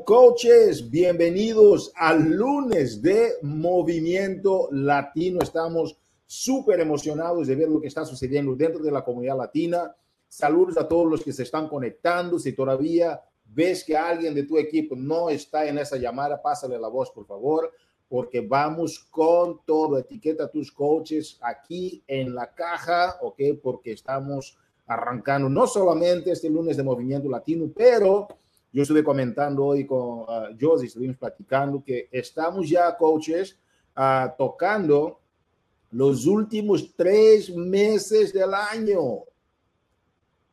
Hello coaches, bienvenidos al lunes de Movimiento Latino. Estamos súper emocionados de ver lo que está sucediendo dentro de la comunidad latina. Saludos a todos los que se están conectando. Si todavía ves que alguien de tu equipo no está en esa llamada, pásale la voz, por favor, porque vamos con todo. Etiqueta tus coaches aquí en la caja, ¿ok? Porque estamos arrancando no solamente este lunes de Movimiento Latino, pero yo estuve comentando hoy con uh, Josie, estuvimos platicando que estamos ya, coaches, uh, tocando los últimos tres meses del año.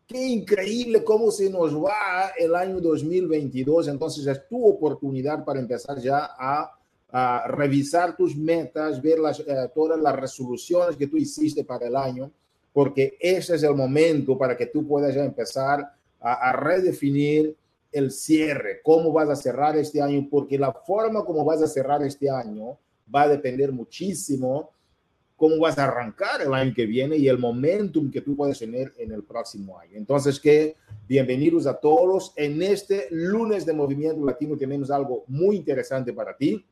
Qué increíble cómo se nos va el año 2022. Entonces es tu oportunidad para empezar ya a, a revisar tus metas, ver las, uh, todas las resoluciones que tú hiciste para el año, porque ese es el momento para que tú puedas ya empezar a, a redefinir el cierre, cómo vas a cerrar este año, porque la forma como vas a cerrar este año va a depender muchísimo cómo vas a arrancar el año que viene y el momentum que tú puedes tener en el próximo año. Entonces, que bienvenidos a todos. En este lunes de Movimiento Latino tenemos algo muy interesante para ti.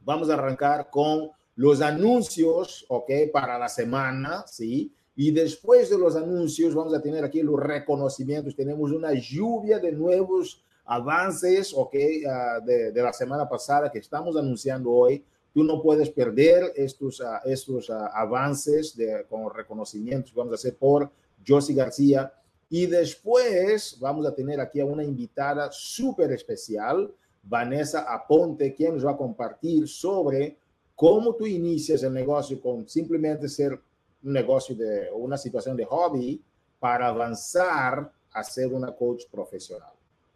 Vamos a arrancar con los anuncios, ¿ok? Para la semana, ¿sí? Y después de los anuncios, vamos a tener aquí los reconocimientos. Tenemos una lluvia de nuevos avances, ok, uh, de, de, la semana pasada que estamos anunciando hoy. Tú no puedes perder estos, uh, estos uh, avances de, con reconocimientos que vamos a hacer por Josie García. Y después vamos a tener aquí a una invitada súper especial, Vanessa Aponte, quien nos va a compartir sobre cómo tú inicias el negocio con simplemente ser un negocio de una situación de hobby para avanzar a ser una coach profesional.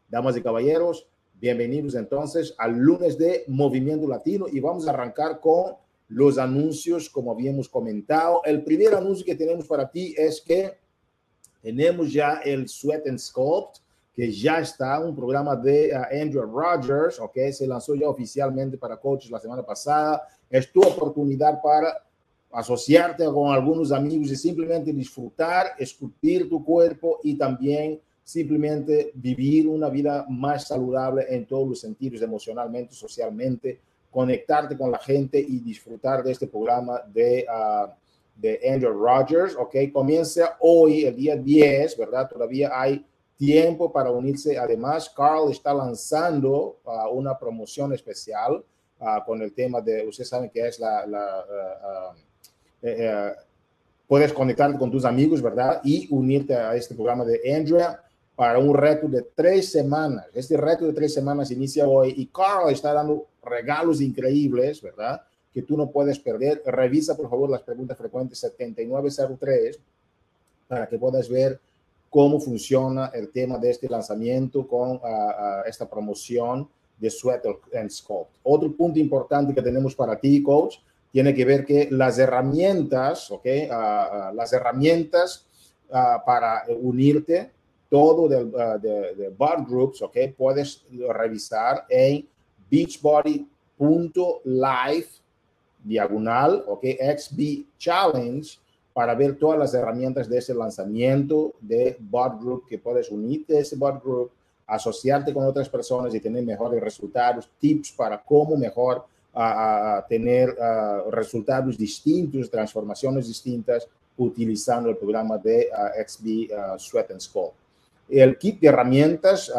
Damas y caballeros, bienvenidos entonces al lunes de Movimiento Latino y vamos a arrancar con los anuncios como habíamos comentado. El primer anuncio que tenemos para ti es que tenemos ya el Sweat and Sculpt, que ya está, un programa de uh, Andrew Rogers, ok, se lanzó ya oficialmente para coaches la semana pasada. Es tu oportunidad para asociarte con algunos amigos y simplemente disfrutar, esculpir tu cuerpo y también simplemente vivir una vida más saludable en todos los sentidos, emocionalmente, socialmente, conectarte con la gente y disfrutar de este programa de, uh, de Andrew Rogers, ¿ok? Comienza hoy, el día 10, ¿verdad? Todavía hay tiempo para unirse. Además, Carl está lanzando uh, una promoción especial uh, con el tema de, ustedes saben que es la... la eh, eh, puedes conectarte con tus amigos, ¿verdad? Y unirte a este programa de Andrea para un reto de tres semanas. Este reto de tres semanas inicia hoy y Carl está dando regalos increíbles, ¿verdad? Que tú no puedes perder. Revisa, por favor, las preguntas frecuentes 7903 para que puedas ver cómo funciona el tema de este lanzamiento con uh, uh, esta promoción de Sweat and Sculpt. Otro punto importante que tenemos para ti, coach, tiene que ver que las herramientas, ¿ok? Uh, las herramientas uh, para unirte, todo de, uh, de, de bar groups, ¿ok? Puedes revisar en beachbody.life diagonal, ¿ok? XB Challenge para ver todas las herramientas de ese lanzamiento de bot group que puedes unirte a ese bot group, asociarte con otras personas y tener mejores resultados, tips para cómo mejor a, tener resultados distintos, transformaciones distintas, utilizando el programa de XB Sweat and Skull. El kit de herramientas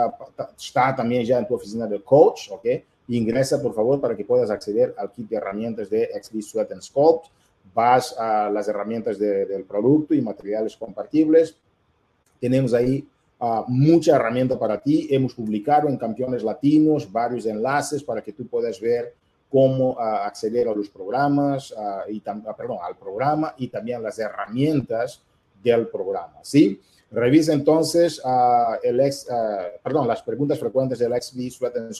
está también ya en tu oficina de coach, ¿ok? Ingresa, por favor, para que puedas acceder al kit de herramientas de XB Sweat and Sculpt. Vas a las herramientas de, del producto y materiales compartibles. Tenemos ahí mucha herramienta para ti. Hemos publicado en Campeones Latinos varios enlaces para que tú puedas ver cómo uh, acceder a los programas, uh, y perdón, al programa y también las herramientas del programa, ¿sí? Revisa entonces el ex, perdón, las preguntas frecuentes del XB Sweat and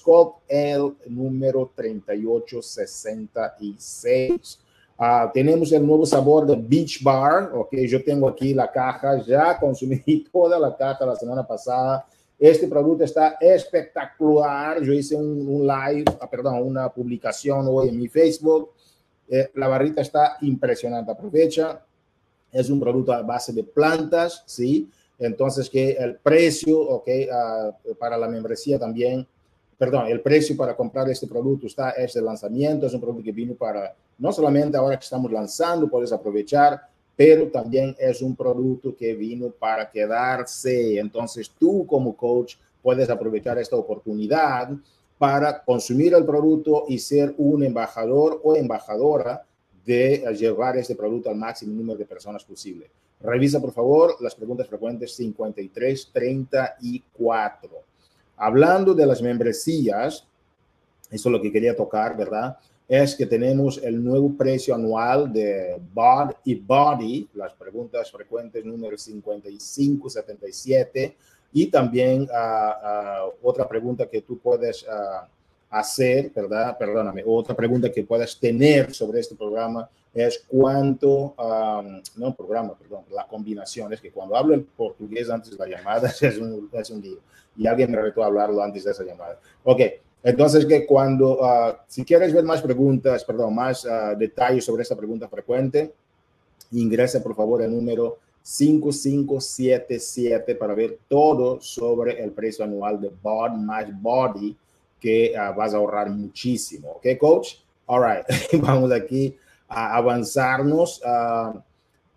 el número 3866. Uh, tenemos el nuevo sabor de Beach Bar, ok, yo tengo aquí la caja, ya consumí toda la caja la semana pasada. Este producto está espectacular. Yo hice un, un live, ah, perdón, una publicación hoy en mi Facebook. Eh, la barrita está impresionante. Aprovecha. Es un producto a base de plantas, ¿sí? Entonces, que el precio, ok, uh, para la membresía también perdón, el precio para comprar este producto está, es de lanzamiento, es un producto que vino para, no solamente ahora que estamos lanzando, puedes aprovechar, pero también es un producto que vino para quedarse. Entonces tú como coach puedes aprovechar esta oportunidad para consumir el producto y ser un embajador o embajadora de llevar este producto al máximo número de personas posible. Revisa, por favor, las preguntas frecuentes 53, 34. Hablando de las membresías, eso es lo que quería tocar, ¿verdad? Es que tenemos el nuevo precio anual de BOD y Body, las preguntas frecuentes número 55, 77, y también uh, uh, otra pregunta que tú puedes uh, hacer, ¿verdad? Perdóname, otra pregunta que puedas tener sobre este programa es cuánto, um, no programa, perdón, la combinación, es que cuando hablo el portugués antes de la llamada es un, es un lío. Y alguien me retó a hablarlo antes de esa llamada. Ok, entonces que cuando, uh, si quieres ver más preguntas, perdón, más uh, detalles sobre esta pregunta frecuente, ingresa por favor el número 5577 para ver todo sobre el precio anual de Bod más Body que uh, vas a ahorrar muchísimo. ¿Ok, coach? All right, vamos aquí a avanzarnos.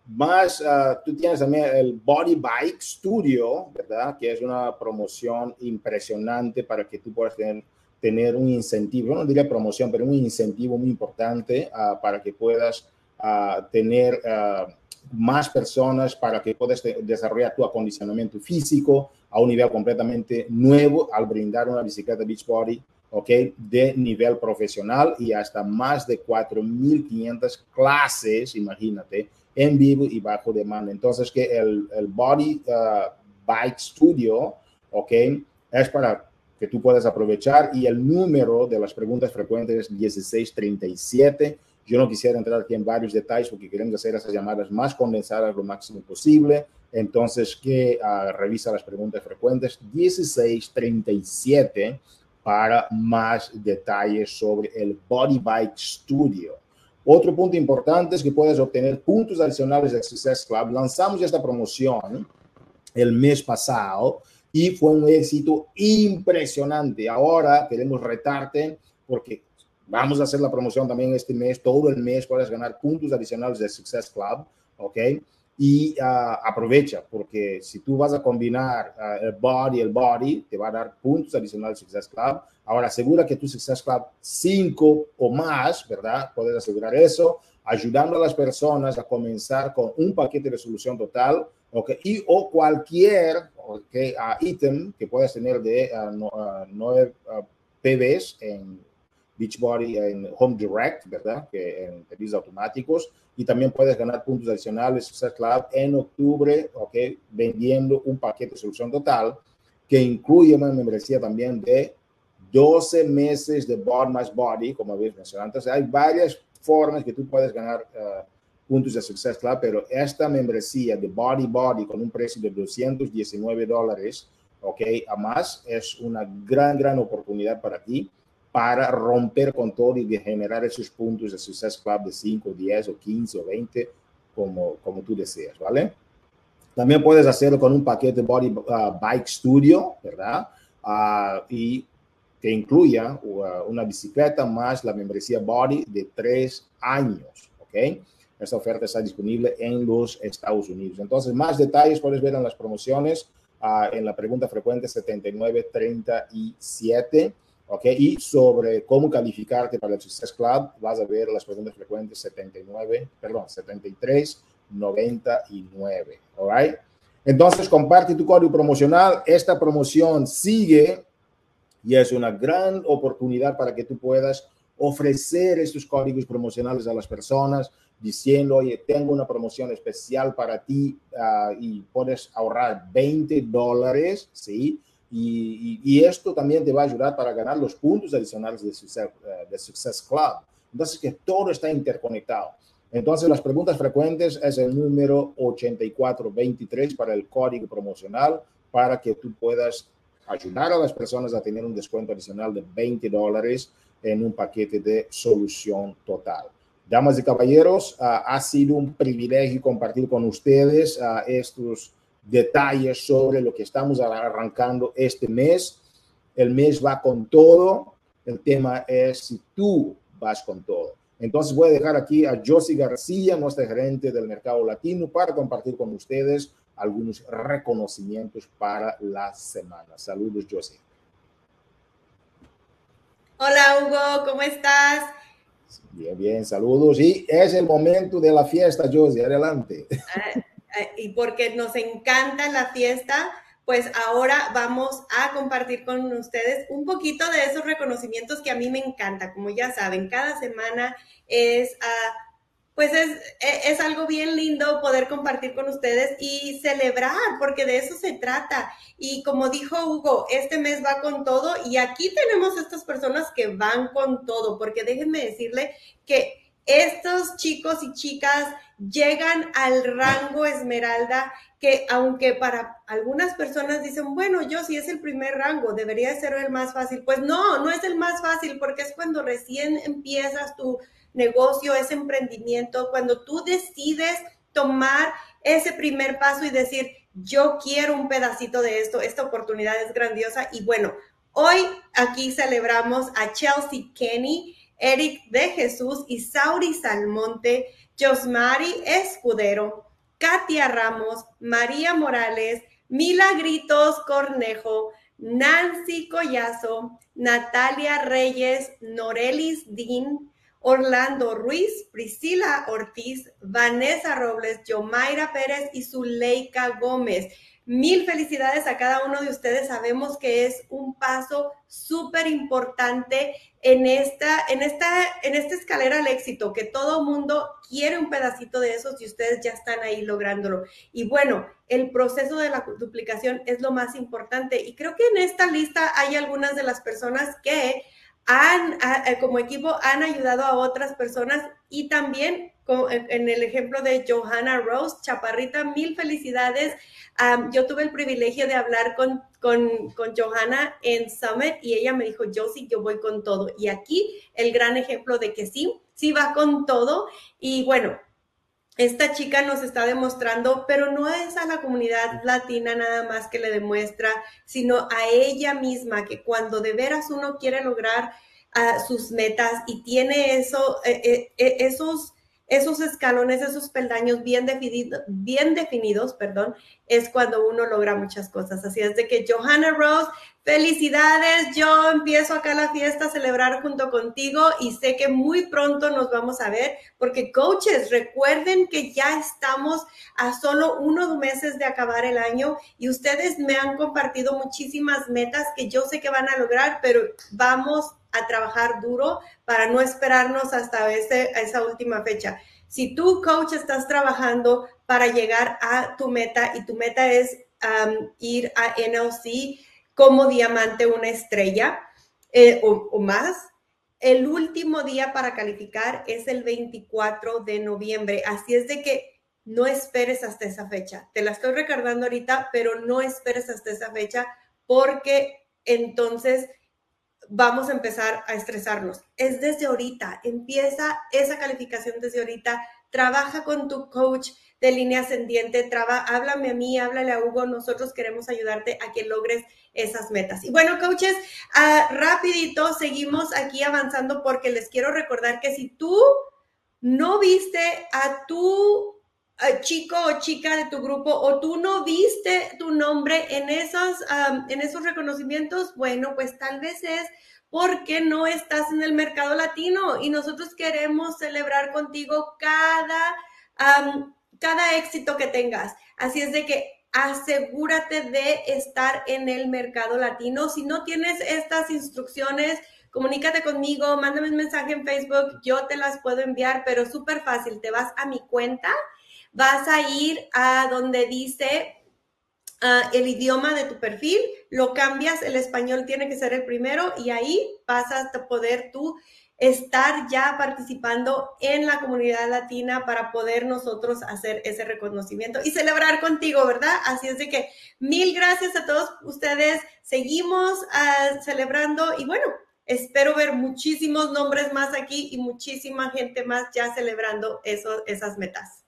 Más, uh, tú tienes también el Body Bike Studio, ¿verdad? Que es una promoción impresionante para que tú puedas tener, tener un incentivo, no diría promoción, pero un incentivo muy importante para que puedas tener más personas para que puedas desarrollar tu acondicionamiento físico a un nivel completamente nuevo al brindar una bicicleta Beachbody, ¿ok? De nivel profesional y hasta más de 4.500 clases, imagínate, en vivo y bajo demanda. Entonces, que el, el Body uh, Bike Studio, ¿ok? Es para que tú puedas aprovechar y el número de las preguntas frecuentes es 1637 yo no quisiera entrar aquí en varios detalles porque queremos hacer esas llamadas más condensadas lo máximo posible. Entonces, que uh, revisa las preguntas frecuentes 1637 para más detalles sobre el Body Bike Studio. Otro punto importante es que puedes obtener puntos adicionales de Success Club. Lanzamos esta promoción el mes pasado y fue un éxito impresionante. Ahora queremos retarte porque Vamos a hacer la promoción también este mes, todo el mes puedes ganar puntos adicionales de Success Club, ¿ok? Y uh, aprovecha, porque si tú vas a combinar uh, el body, el body, te va a dar puntos adicionales de Success Club. Ahora asegura que tu Success Club 5 o más, ¿verdad? Puedes asegurar eso, ayudando a las personas a comenzar con un paquete de solución total, ¿ok? Y o cualquier okay, uh, que puedas tener de no, 9 PBs en Beachbody en Home Direct, ¿verdad? Que en pedidos automáticos. Y también puedes ganar puntos adicionales Success en octubre, ¿ok? Vendiendo un paquete de solución total que incluye una membresía también de 12 meses de Bod Body, como habéis mencionado. Entonces, hay varias formas que tú puedes ganar uh, puntos de Success Club, pero esta membresía de Body Body con un precio de 219 dólares, ¿ok? A más, es una gran, gran oportunidad para ti para romper con todo y generar esos puntos de Success Club de 5, 10 o 15 o 20, como, como tú deseas, ¿vale? También puedes hacerlo con un paquete Body uh, Bike Studio, ¿verdad? Uh, y que incluya uh, una bicicleta más la membresía Body de tres años, ¿ok? Esta oferta está disponible en los Estados Unidos. Entonces, más detalles puedes ver en las promociones, en la pregunta frecuente 7937 ¿ok? Y sobre cómo calificarte para el Success Club, vas a ver las preguntas frecuentes 79, perdón, 73, 99, ¿all right? Entonces, comparte tu código promocional. Esta promoción sigue y es una gran oportunidad para que tú puedas ofrecer estos códigos promocionales a las personas diciendo, oye, tengo una promoción especial para ti uh, y puedes ahorrar 20 dólares, ¿sí? Y, esto también te va a ayudar para ganar los puntos adicionales de Success, eh, de Success Club. Entonces, que todo está interconectado. Entonces, las preguntas frecuentes es el número 8423 para el código promocional para que tú puedas ayudar a las personas a tener un descuento adicional de 20 dólares en un paquete de solución total. Damas y caballeros, uh, ha sido un privilegio compartir con ustedes uh, estos detalles sobre lo que estamos arrancando este mes. El mes va con todo. El tema es si tú vas con todo. Entonces voy a dejar aquí a Josie García, nuestra gerente del mercado latino, para compartir con ustedes algunos reconocimientos para la semana. Saludos, Josie. Hola, Hugo, ¿cómo estás? Bien, bien, saludos. Y es el momento de la fiesta, Josie, adelante. Ah, ah, y porque nos encanta la fiesta, pues ahora vamos a compartir con ustedes un poquito de esos reconocimientos que a mí me encanta. Como ya saben, cada semana es, uh, pues es, e, es, algo bien lindo poder compartir con ustedes y celebrar, porque de eso se trata. Y como dijo Hugo, este mes va con todo y aquí tenemos estas personas que van con todo, porque déjenme decirle que estos chicos y chicas llegan al rango esmeralda que aunque para algunas personas dicen, bueno, yo si es el primer rango, debería ser el más fácil. Pues no, no es el más fácil porque es cuando recién empiezas tu negocio, ese emprendimiento, cuando tú decides tomar ese primer paso y decir, yo quiero un pedacito de esto, esta oportunidad es grandiosa. Y bueno, hoy aquí celebramos a Chelsea Kenny, Eric de Jesús, Isauri Salmonte, Josmari Escudero, Katia Ramos, María Morales, Milagritos Cornejo, Nancy Collazo, Natalia Reyes, Norelis Dean, Orlando Ruiz, Priscila Ortiz, Vanessa Robles, Yomaira Pérez y Zuleika Gómez. Mil felicidades a cada uno de ustedes. Sabemos que es un paso súper importante en esta, en, esta, en esta escalera al éxito, que todo mundo quiere un pedacito de esos y ustedes ya están ahí lográndolo. Y bueno, el proceso de la duplicación es lo más importante. Y creo que en esta lista hay algunas de las personas que han, como equipo, han ayudado a otras personas y también en el ejemplo de Johanna Rose, Chaparrita, mil felicidades. yo tuve el privilegio de hablar con, con, con, Johanna en Summit y ella me dijo, yo sí, yo voy con todo. Y aquí el gran ejemplo de que sí, sí va con todo. Y bueno, esta chica nos está demostrando, pero no es a la comunidad latina nada más que le demuestra, sino a ella misma, que cuando de veras uno quiere lograr uh, sus metas y tiene eso, eh, eh, eh, esos esos escalones, esos peldaños bien, bien definidos, perdón, es cuando uno logra muchas cosas. Así es de que Johanna Rose, felicidades, yo empiezo acá la fiesta a celebrar junto contigo y sé que muy pronto nos vamos a ver porque coaches, recuerden que ya estamos a solo unos meses de acabar el año y ustedes me han compartido muchísimas metas que yo sé que van a lograr, pero vamos a trabajar duro para no esperarnos hasta ese, esa última fecha. Si tú, coach, estás trabajando para llegar a tu meta y tu meta es ir a NLC como diamante, una estrella eh, o, o más, el último día para calificar es el 24 de noviembre. Así es de que no esperes hasta esa fecha. Te la estoy recordando ahorita, pero no esperes hasta esa fecha porque entonces vamos a empezar a estresarnos. Es desde ahorita, empieza esa calificación desde ahorita, trabaja con tu coach de línea ascendiente, traba, háblame a mí, háblale a Hugo, nosotros queremos ayudarte a que logres esas metas. Y bueno, coaches, uh, rapidito, seguimos aquí avanzando porque les quiero recordar que si tú no viste a tu chico o chica de tu grupo o tú no viste tu nombre en esos, en esos reconocimientos, bueno, pues tal vez es porque no estás en el mercado latino y nosotros queremos celebrar contigo cada, cada éxito que tengas. Así es de que asegúrate de estar en el mercado latino. Si no tienes estas instrucciones, comunícate conmigo, mándame un mensaje en Facebook, yo te las puedo enviar, pero súper fácil, te vas a mi cuenta vas a ir a donde dice uh, el idioma de tu perfil, lo cambias, el español tiene que ser el primero y ahí vas a poder tú estar ya participando en la comunidad latina para poder nosotros hacer ese reconocimiento y celebrar contigo, ¿verdad? Así es de que mil gracias a todos ustedes. Seguimos uh, celebrando y bueno, espero ver muchísimos nombres más aquí y muchísima gente más ya celebrando eso, esas metas.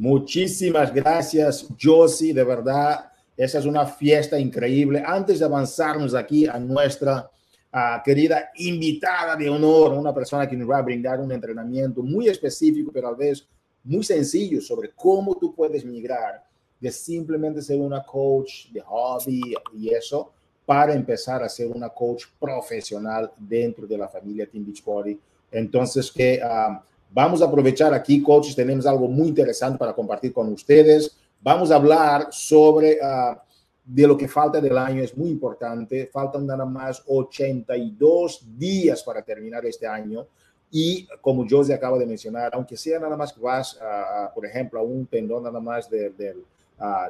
Muchísimas gracias, Josie. De verdad, esa es una fiesta increíble. Antes de avanzarnos aquí a nuestra uh, querida invitada de honor, una persona que nos va a brindar un entrenamiento muy específico, pero a la vez muy sencillo sobre cómo tú puedes migrar de simplemente ser una coach de hobby y eso para empezar a ser una coach profesional dentro de la familia Team Beachbody. Entonces, que uh, vamos a aprovechar aquí, coaches, tenemos algo muy interesante para compartir con ustedes. Vamos a hablar sobre uh, de lo que falta del año, es muy importante. Faltan nada más 82 días para terminar este año. Y como José acaba de mencionar, aunque sea nada más que vas, uh, por ejemplo, a un pendón nada más de, de,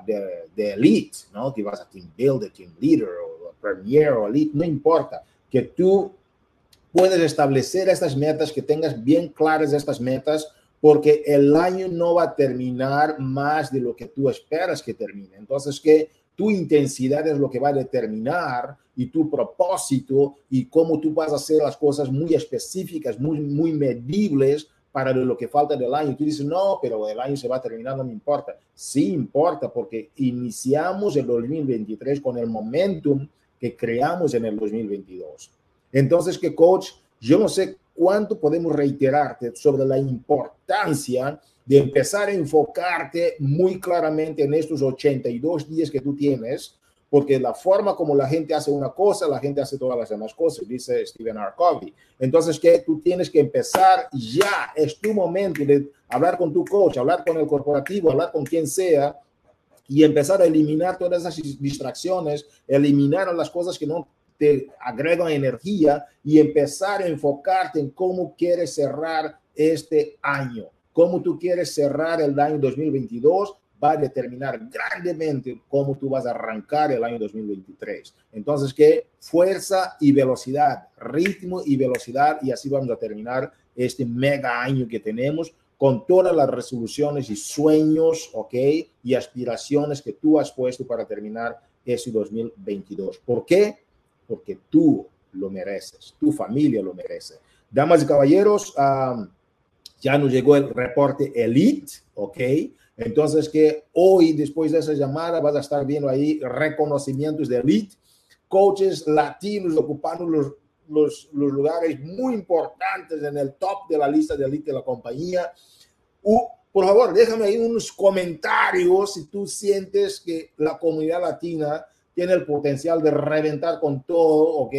de, de, elite, ¿no? Que vas a Team Builder, Team Leader o Premier o Elite, no importa. Que tú puedes establecer estas metas, que tengas bien claras estas metas, porque el año no va a terminar más de lo que tú esperas que termine. Entonces, que tu intensidad es lo que va a determinar y tu propósito y cómo tú vas a hacer las cosas muy específicas, muy, muy medibles para lo que falta del año. Tú dices, no, pero el año se va a terminar, no me importa. Sí importa porque iniciamos el 2023 con el momentum que creamos en el 2022. Entonces, que coach, yo no sé cuánto podemos reiterarte sobre la importancia de empezar a enfocarte muy claramente en estos 82 días que tú tienes, porque la forma como la gente hace una cosa, la gente hace todas las demás cosas, dice Stephen R. Covey. Entonces, que tú tienes que empezar ya, es tu momento de hablar con tu coach, hablar con el corporativo, hablar con quien sea, y empezar a eliminar todas esas distracciones, eliminar las cosas que no te agregan energía y empezar a enfocarte en cómo quieres cerrar este año, cómo tú quieres cerrar el año 2022 va a determinar grandemente cómo tú vas a arrancar el año 2023. Entonces, que fuerza y velocidad, ritmo y velocidad, y así vamos a terminar este mega año que tenemos con todas las resoluciones y sueños, ¿ok? Y aspiraciones que tú has puesto para terminar ese 2022. ¿Por qué? Porque tú lo mereces, tu familia lo merece. Damas y caballeros, um, ya nos llegó el reporte Elite, ¿ok? Entonces que hoy, después de esa llamada, vas a estar viendo ahí reconocimientos de Elite, coaches latinos ocupando los los, lugares muy importantes en el top de la lista de elite de la compañía. por favor, déjame ahí unos comentarios si tú sientes que la comunidad latina tiene el potencial de reventar con todo, ¿ok?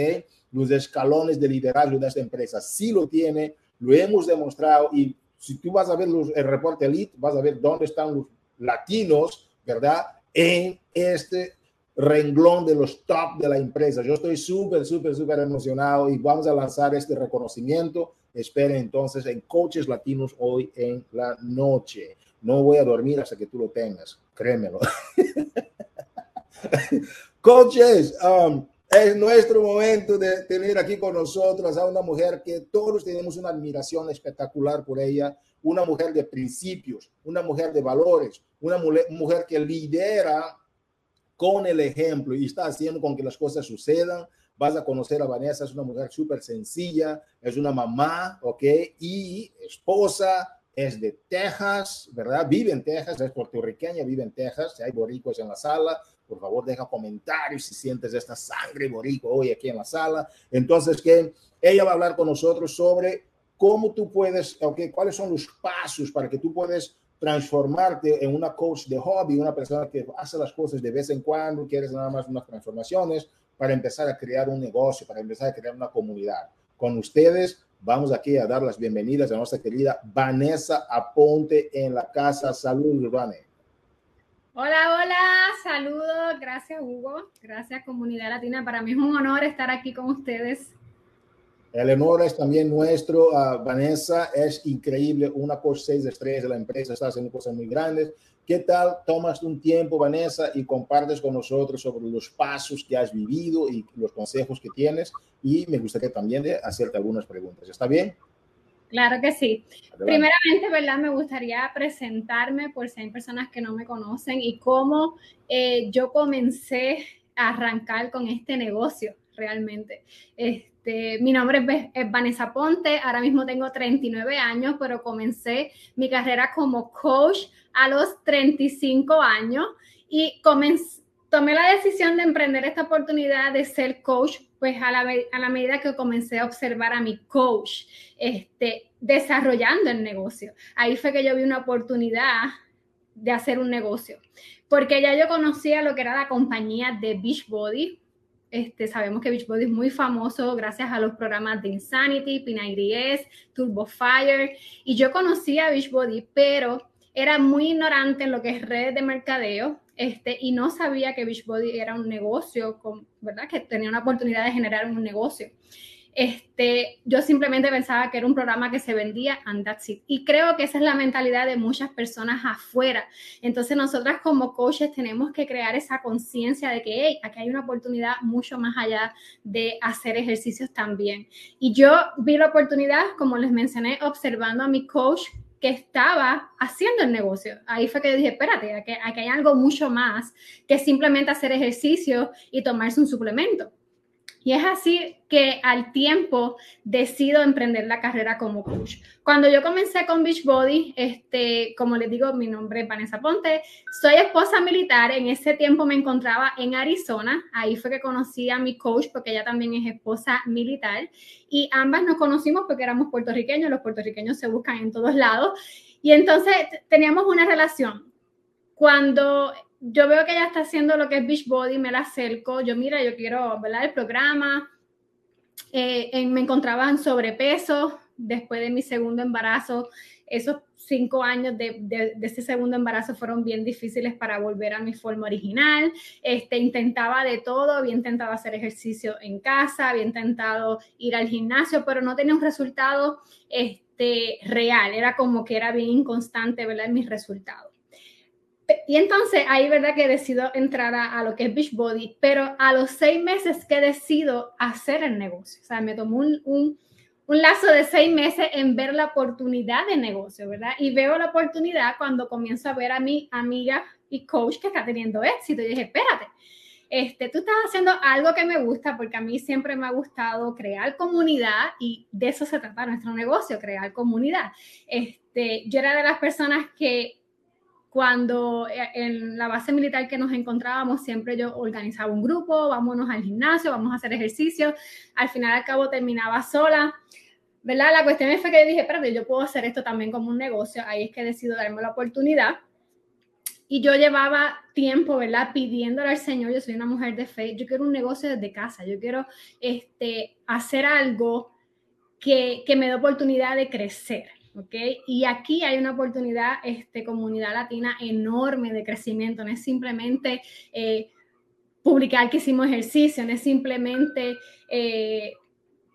Los escalones de liderazgo de esta empresa. Sí lo tiene, lo hemos demostrado y si tú vas a ver los, el reporte elite, vas a ver dónde están los latinos, ¿verdad? En este renglón de los top de la empresa. Yo estoy súper, súper, súper emocionado y vamos a lanzar este reconocimiento. Esperen entonces en Coaches Latinos hoy en la noche. No voy a dormir hasta que tú lo tengas, créemelo. Coaches, um, es nuestro momento de tener aquí con nosotros a una mujer que todos tenemos una admiración espectacular por ella, una mujer de principios, una mujer de valores, una mujer que lidera con el ejemplo y está haciendo con que las cosas sucedan. Vas a conocer a Vanessa, es una mujer súper sencilla, es una mamá, ¿ok? Y esposa, es de Texas, ¿verdad? Vive en Texas, es puertorriqueña, vive en Texas. Hay boricos en la sala, por favor, deja comentarios si sientes esta sangre borico hoy aquí en la sala. Entonces, que ella va a hablar con nosotros sobre cómo tú puedes, ok, cuáles son los pasos para que tú puedas transformarte en una coach de hobby, una persona que hace las cosas de vez en cuando, quieres nada más unas transformaciones para empezar a crear un negocio, para empezar a crear una comunidad. Con ustedes vamos aquí a dar las bienvenidas a nuestra querida Vanessa Aponte en la casa. Saludos, Vane. Hola, hola, saludos, gracias Hugo, gracias comunidad latina. Para mí es un honor estar aquí con ustedes el honor es también nuestro. Uh, Vanessa es increíble, una por seis estrellas de la empresa, está haciendo cosas muy grandes. ¿Qué tal? Tomas un tiempo, Vanessa, y compartes con nosotros sobre los pasos que has vivido y los consejos que tienes. Y me gustaría también de hacerte algunas preguntas. ¿Está bien? Claro que sí. Primeramente, ¿verdad? Me gustaría presentarme por si hay personas que no me conocen y cómo eh, yo comencé a arrancar con este negocio realmente. Este, mi nombre es, Vanessa Ponte, ahora mismo tengo 39 años, pero comencé mi carrera como coach a los 35 años y tomé la decisión de emprender esta oportunidad de ser coach, pues a la, a la medida que comencé a observar a mi coach este, desarrollando el negocio. Ahí fue que yo vi una oportunidad de hacer un negocio, porque ya yo conocía lo que era la compañía de Beachbody. Este, sabemos que Beachbody es muy famoso gracias a los programas de Insanity, P90S, Turbo Fire, y yo conocía Beachbody, pero era muy ignorante en lo que es redes de mercadeo, este, y no sabía que Beachbody era un negocio, con, ¿verdad? Que tenía una oportunidad de generar un negocio. Este, yo simplemente pensaba que era un programa que se vendía and that's it. Y creo que esa es la mentalidad de muchas personas afuera. Entonces nosotras como coaches tenemos que crear esa conciencia de que hey, aquí hay una oportunidad mucho más allá de hacer ejercicios también. Y yo vi la oportunidad, como les mencioné, observando a mi coach que estaba haciendo el negocio. Ahí fue que dije, espérate, aquí hay algo mucho más que simplemente hacer ejercicio y tomarse un suplemento. Y es así que al tiempo decido emprender la carrera como coach. Cuando yo comencé con Beachbody, este, como les digo, mi nombre es Vanessa Ponte, soy esposa militar, en ese tiempo me encontraba en Arizona, ahí fue que conocí a mi coach porque ella también es esposa militar. Y ambas nos conocimos porque éramos puertorriqueños, los puertorriqueños se buscan en todos lados. Y entonces teníamos una relación. Cuando yo veo que ella está haciendo lo que es Beachbody, me la acerco, yo mira, yo quiero, ¿verdad? El programa, eh, me encontraba en sobrepeso después de mi segundo embarazo, esos cinco años de, de, ese segundo embarazo fueron bien difíciles para volver a mi forma original. Este, intentaba de todo, había intentado hacer ejercicio en casa, había intentado ir al gimnasio, pero no tenía un resultado este, real. Era como que era bien inconstante, ¿verdad? Mis resultados. Y entonces ahí, ¿verdad? Que decido entrar a, lo que es Beachbody, pero a los seis meses que decido hacer el negocio, o sea, me tomó un, un, un, lazo de seis meses en ver la oportunidad de negocio, ¿verdad? Y veo la oportunidad cuando comienzo a ver a mi amiga y coach que está teniendo éxito. Y dije, espérate, este, tú estás haciendo algo que me gusta, porque a mí siempre me ha gustado crear comunidad y de eso se trata nuestro negocio, crear comunidad. Este, yo era de las personas que cuando eh, en la base militar que nos encontrábamos, siempre yo organizaba un grupo, vámonos al gimnasio, vamos a hacer ejercicio. Al final, al cabo, terminaba sola. ¿Verdad? La cuestión fue que dije, espérate, yo puedo hacer esto también como un negocio. Ahí es que decido darme la oportunidad. Y yo llevaba tiempo, ¿verdad? Pidiéndole al Señor, yo soy una mujer de fe, yo quiero un negocio desde casa, yo quiero este, hacer algo que, que me dé oportunidad de crecer. ¿Ok? Y aquí hay una oportunidad, este, comunidad latina enorme de crecimiento, no es simplemente eh, publicar que hicimos ejercicio, no es simplemente eh,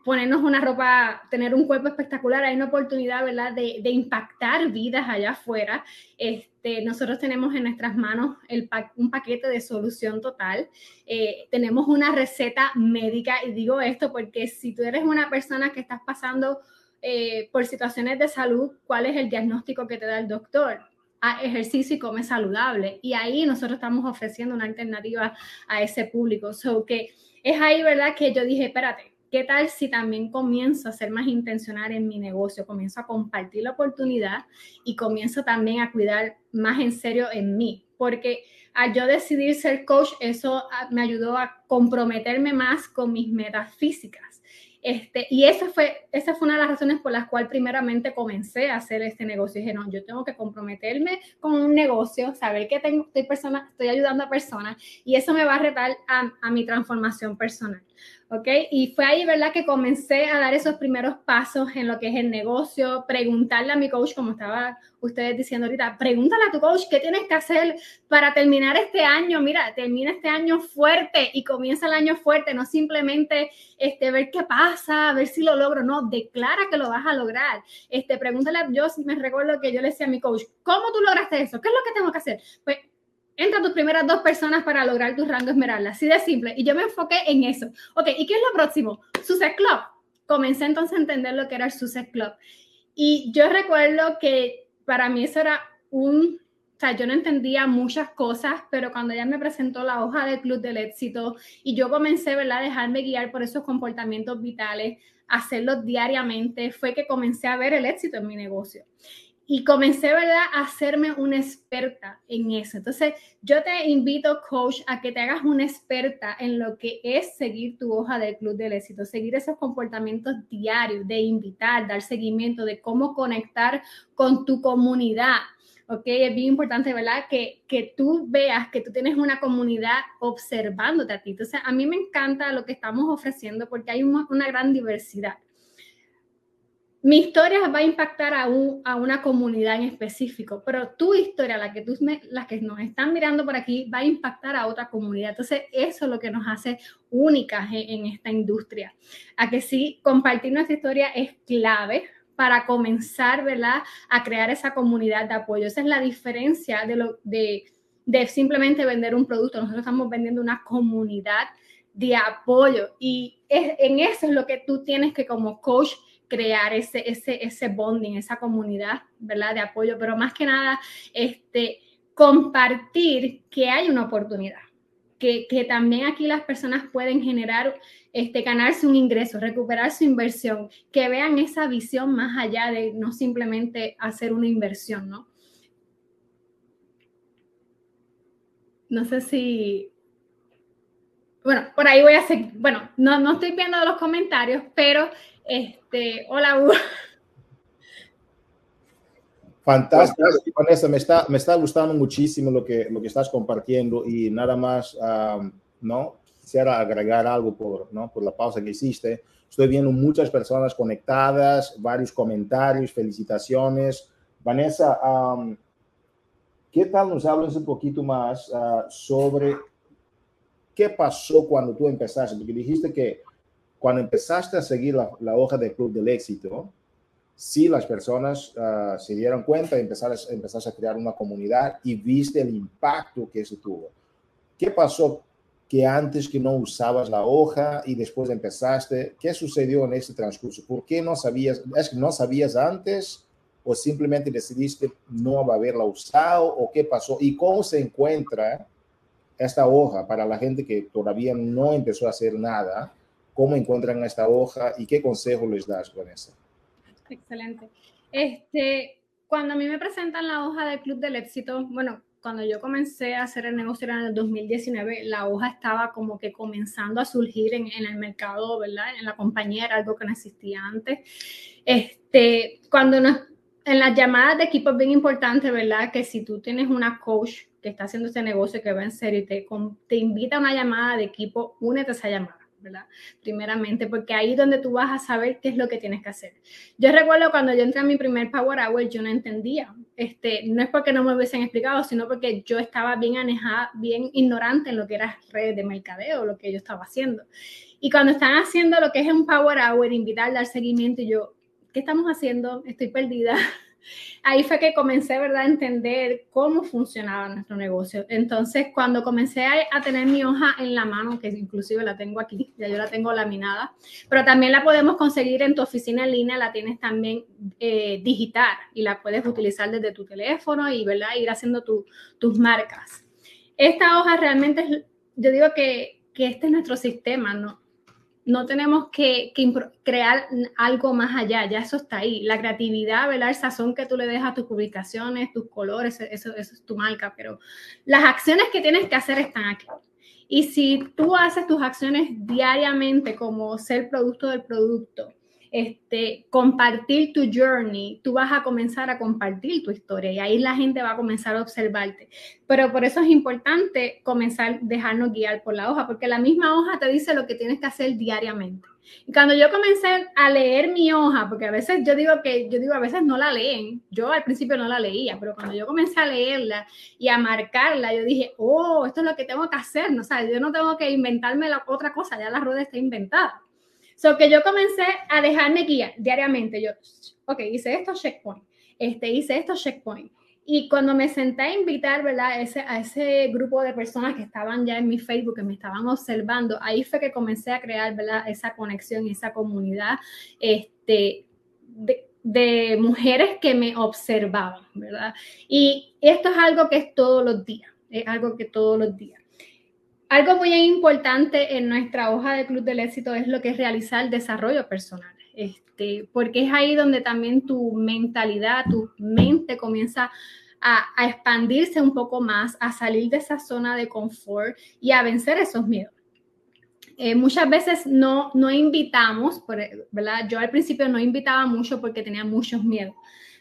ponernos una ropa, tener un cuerpo espectacular, hay una oportunidad, ¿verdad?, de, impactar vidas allá afuera. Este, nosotros tenemos en nuestras manos el un paquete de solución total. Eh, tenemos una receta médica, y digo esto porque si tú eres una persona que estás pasando eh, por situaciones de salud, cuál es el diagnóstico que te da el doctor. A ejercicio y come saludable. Y ahí nosotros estamos ofreciendo una alternativa a ese público. So que es ahí, ¿verdad? Que yo dije, espérate, ¿qué tal si también comienzo a ser más intencional en mi negocio? Comienzo a compartir la oportunidad y comienzo también a cuidar más en serio en mí. Porque al yo decidir ser coach, eso ah, me ayudó a comprometerme más con mis metas físicas este, y esa fue, esa fue una de las razones por las cuales primeramente comencé a hacer este negocio. Dije, no, yo tengo que comprometerme con un negocio, saber que tengo, estoy, persona, estoy ayudando a personas y eso me va a retar a, a mi transformación personal. ¿Ok? Y fue ahí, ¿verdad?, que comencé a dar esos primeros pasos en lo que es el negocio, preguntarle a mi coach, como estaba ustedes diciendo ahorita, pregúntale a tu coach qué tienes que hacer para terminar este año. Mira, termina este año fuerte y comienza el año fuerte, no simplemente este, ver qué pasa, ver si lo logro, no, declara que lo vas a lograr. Este, pregúntale, yo me recuerdo que yo le decía a mi coach, ¿cómo tú lograste eso? ¿Qué es lo que tengo que hacer? Pues entra tus primeras dos personas para lograr tu rango esmeralda. Así de simple. Y yo me enfoqué en eso. Ok, ¿y qué es lo próximo? Success Club. Comencé entonces a entender lo que era el Success Club. Y yo recuerdo que para mí eso era un o sea, yo no entendía muchas cosas, pero cuando ella me presentó la hoja del Club del Éxito y yo comencé, ¿verdad?, a dejarme guiar por esos comportamientos vitales, hacerlos diariamente, fue que comencé a ver el éxito en mi negocio. Y comencé, ¿verdad?, a hacerme una experta en eso. Entonces, yo te invito, coach, a que te hagas una experta en lo que es seguir tu hoja del Club del Éxito, seguir esos comportamientos diarios de invitar, dar seguimiento, de cómo conectar con tu comunidad, ¿ok? Es bien importante, ¿verdad? Que, que tú veas que tú tienes una comunidad observándote a ti. Entonces, a mí me encanta lo que estamos ofreciendo porque hay una, gran diversidad. Mi historia va a impactar a, a, una comunidad en específico, pero tu historia, la que, tú, la que nos están mirando por aquí, va a impactar a otra comunidad. Entonces, eso es lo que nos hace únicas en, en esta industria. A que sí, compartir nuestra historia es clave, para comenzar, ¿verdad? A crear esa comunidad de apoyo. Esa es la diferencia de, lo, de, de simplemente vender un producto. Nosotros estamos vendiendo una comunidad de apoyo y en eso es lo que tú tienes que como coach crear ese, ese, ese bonding, esa comunidad, ¿verdad? De apoyo, pero más que nada, este, compartir que hay una oportunidad que, también aquí las personas pueden generar, este, ganarse un ingreso, recuperar su inversión, que vean esa visión más allá de no simplemente hacer una inversión, ¿no? No sé si... Bueno, por ahí voy a seguir. Bueno, no, no estoy viendo los comentarios, pero este, hola, Hugo. Fantástico, Vanessa, me está, me está gustando muchísimo lo que, lo que estás compartiendo y nada más, ¿no? Quisiera agregar algo por, ¿no? por la pausa que hiciste. Estoy viendo muchas personas conectadas, varios comentarios, felicitaciones. Vanessa, ¿qué tal nos hablas un poquito más ah, sobre qué pasó cuando tú empezaste? Porque dijiste que cuando empezaste a seguir la, la hoja del Club del Éxito, si las personas ah, se dieron cuenta y empezaste, a crear una comunidad y viste el impacto que eso tuvo. ¿Qué pasó que antes que no usabas la hoja y después empezaste? ¿Qué sucedió en ese transcurso? ¿Por qué no sabías? ¿Es que no sabías antes o simplemente decidiste no haberla usado o qué pasó? ¿Y cómo se encuentra esta hoja para la gente que todavía no empezó a hacer nada? ¿Cómo encuentran esta hoja y qué consejo les das eso? Excelente. Este, cuando a mí me presentan la hoja del Club del Éxito, bueno, cuando yo comencé a hacer el negocio en el 2019, la hoja estaba como que comenzando a surgir en, en, el mercado, ¿verdad? En la compañía era algo que no existía antes. Este, cuando nos, en las llamadas de equipo es bien importante, ¿verdad? Que si tú tienes una coach que está haciendo este negocio que va en serio y te, te invita a una llamada de equipo, únete a esa llamada ¿verdad? Primeramente, porque ahí es donde tú vas a saber qué es lo que tienes que hacer. Yo recuerdo cuando yo entré a mi primer Power Hour, yo no entendía. Este, no es porque no me hubiesen explicado, sino porque yo estaba bien anejada, bien ignorante en lo que era redes de mercadeo, lo que yo estaba haciendo. Y cuando están haciendo lo que es un Power Hour, invitar, dar seguimiento, y yo, ¿qué estamos haciendo? Estoy perdida ahí fue que comencé, ¿verdad?, a entender cómo funcionaba nuestro negocio. Entonces, cuando comencé a, tener mi hoja en la mano, que inclusive la tengo aquí, ya yo la tengo laminada, pero también la podemos conseguir en tu oficina en línea, la tienes también eh, digital y la puedes utilizar desde tu teléfono y, ¿verdad?, ir haciendo tus marcas. Esta hoja realmente es, yo digo que, que este es nuestro sistema, ¿no? No tenemos que, crear algo más allá, ya eso está ahí. La creatividad, ¿verdad? El sazón que tú le dejas a tus publicaciones, tus colores, eso, eso es tu marca, pero las acciones que tienes que hacer están aquí. Y si tú haces tus acciones diariamente como ser producto del producto, este, compartir tu journey, tú vas a comenzar a compartir tu historia y ahí la gente va a comenzar a observarte. Pero por eso es importante comenzar, dejarnos guiar por la hoja, porque la misma hoja te dice lo que tienes que hacer diariamente. Y cuando yo comencé a leer mi hoja, porque a veces yo digo que, yo digo, a veces no la leen, yo al principio no la leía, pero cuando yo comencé a leerla y a marcarla, yo dije, oh, esto es lo que tengo que hacer, no, o sea, yo no tengo que inventarme la otra cosa, ya la rueda está inventada. So que yo comencé a dejarme guía diariamente. Yo, ok, hice esto, checkpoint. Este, hice esto, checkpoint. Y cuando me senté a invitar, ¿verdad? A ese, a ese grupo de personas que estaban ya en mi Facebook, que me estaban observando, ahí fue que comencé a crear, ¿verdad? Esa conexión, esa comunidad, este, de mujeres que me observaban, ¿verdad? Y esto es algo que es todos los días, es algo que todos los días. Algo muy importante en nuestra hoja de Club del Éxito es lo que es realizar el desarrollo personal, este, porque es ahí donde también tu mentalidad, tu mente comienza a, expandirse un poco más, a salir de esa zona de confort y a vencer esos miedos. Eh, muchas veces no, no invitamos, ¿verdad? Yo al principio no invitaba mucho porque tenía muchos miedos.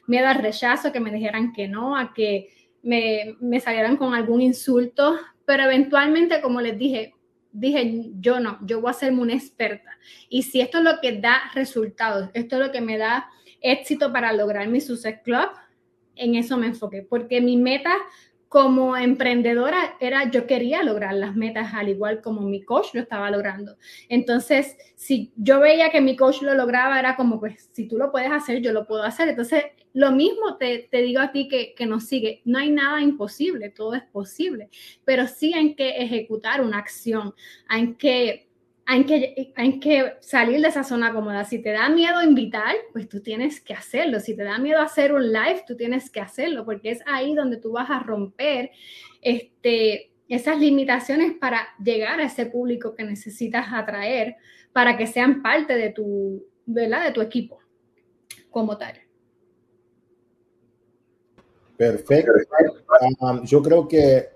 Miedo al rechazo, que me dijeran que no, a que me, me salieran con algún insulto, pero eventualmente, como les dije, dije, yo no, yo voy a ser una experta. Y si esto es lo que da resultados, esto es lo que me da éxito para lograr mi Success Club, en eso me enfoqué, porque mi meta como emprendedora era yo quería lograr las metas al igual como mi coach lo estaba logrando. Entonces, si yo veía que mi coach lo lograba, era como, pues, si tú lo puedes hacer, yo lo puedo hacer. Entonces, lo mismo te, te digo a ti que, que nos sigue, no hay nada imposible, todo es posible, pero sí hay que ejecutar una acción, hay que que, que salir de esa zona cómoda. Si te da miedo invitar, pues tú tienes que hacerlo. Si te da miedo hacer un live, tú tienes que hacerlo, porque es ahí donde tú vas a romper este, esas limitaciones para llegar a ese público que necesitas atraer para que sean parte de tu, ¿verdad? De tu equipo como tal. Perfecto. Um, yo creo que